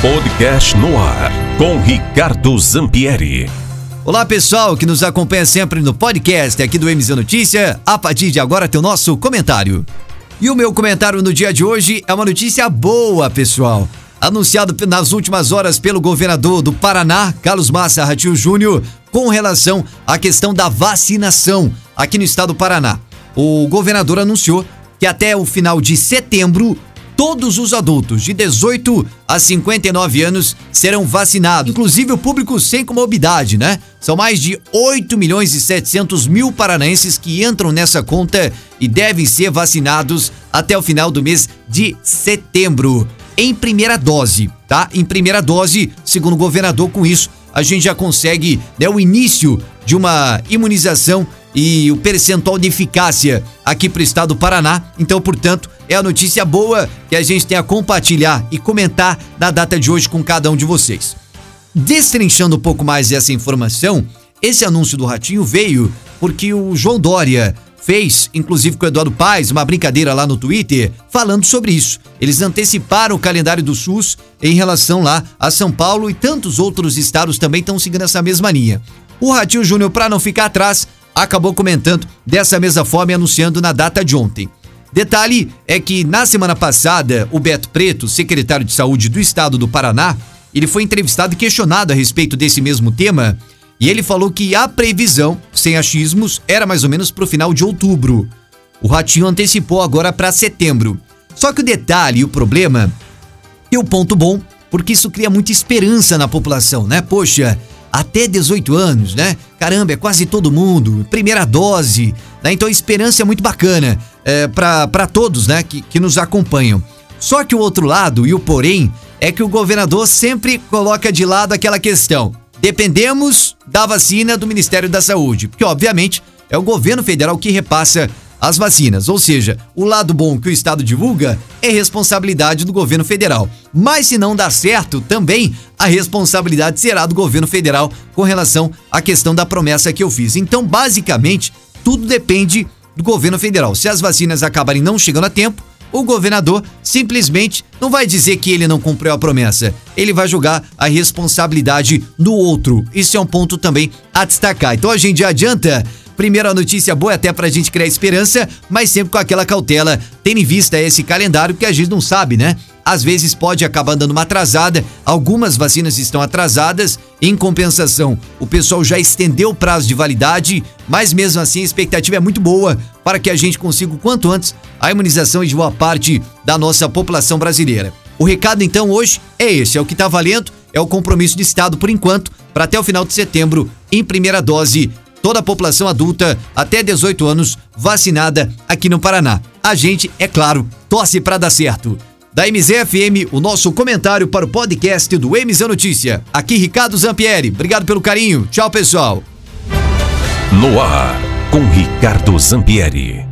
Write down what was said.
Podcast no ar com Ricardo Zampieri. Olá pessoal que nos acompanha sempre no podcast aqui do MZ Notícia. A partir de agora tem o nosso comentário. E o meu comentário no dia de hoje é uma notícia boa, pessoal. Anunciado nas últimas horas pelo governador do Paraná, Carlos Massa Ratinho Júnior, com relação à questão da vacinação aqui no estado do Paraná. O governador anunciou que até o final de setembro todos os adultos de 18 a 59 anos serão vacinados, inclusive o público sem comorbidade, né? São mais de 8 milhões e 700 mil paranaenses que entram nessa conta e devem ser vacinados até o final do mês de setembro. Em primeira dose, tá? Em primeira dose, segundo o governador, com isso a gente já consegue né, o início de uma imunização e o percentual de eficácia aqui para o estado do Paraná. Então, portanto, é a notícia boa que a gente tem a compartilhar e comentar na data de hoje com cada um de vocês. Destrinchando um pouco mais essa informação, esse anúncio do Ratinho veio porque o João Dória fez, inclusive com o Eduardo Paes, uma brincadeira lá no Twitter, falando sobre isso. Eles anteciparam o calendário do SUS em relação lá a São Paulo e tantos outros estados também estão seguindo essa mesma linha. O Ratinho Júnior, para não ficar atrás, acabou comentando dessa mesma forma e anunciando na data de ontem. Detalhe é que na semana passada, o Beto Preto, secretário de Saúde do estado do Paraná, ele foi entrevistado e questionado a respeito desse mesmo tema, e ele falou que a previsão, sem achismos, era mais ou menos para o final de outubro. O Ratinho antecipou agora para setembro. Só que o detalhe o problema e o ponto bom, porque isso cria muita esperança na população, né? Poxa, até 18 anos, né? Caramba, é quase todo mundo, primeira dose, né? Então a esperança é muito bacana é, para todos, né? Que, que nos acompanham. Só que o outro lado, e o porém, é que o governador sempre coloca de lado aquela questão. Dependemos da vacina do Ministério da Saúde, porque obviamente é o governo federal que repassa as vacinas. Ou seja, o lado bom que o Estado divulga é responsabilidade do governo federal. Mas se não dar certo, também a responsabilidade será do governo federal com relação à questão da promessa que eu fiz. Então, basicamente, tudo depende do governo federal. Se as vacinas acabarem não chegando a tempo, o governador simplesmente não vai dizer que ele não cumpriu a promessa. Ele vai julgar a responsabilidade do outro. Isso é um ponto também a destacar. Então a gente adianta Primeira notícia boa até pra gente criar esperança, mas sempre com aquela cautela, tendo em vista esse calendário que a gente não sabe, né? Às vezes pode acabar dando uma atrasada, algumas vacinas estão atrasadas, em compensação, o pessoal já estendeu o prazo de validade, mas mesmo assim a expectativa é muito boa para que a gente consiga o quanto antes a imunização de boa parte da nossa população brasileira. O recado então hoje é esse, é o que está valendo, é o compromisso de Estado por enquanto, para até o final de setembro, em primeira dose, toda a população adulta até 18 anos vacinada aqui no Paraná. A gente, é claro, torce para dar certo. Da MZFM, o nosso comentário para o podcast do MZ Notícia. Aqui Ricardo Zampieri. Obrigado pelo carinho. Tchau, pessoal. No ar, com Ricardo Zampieri.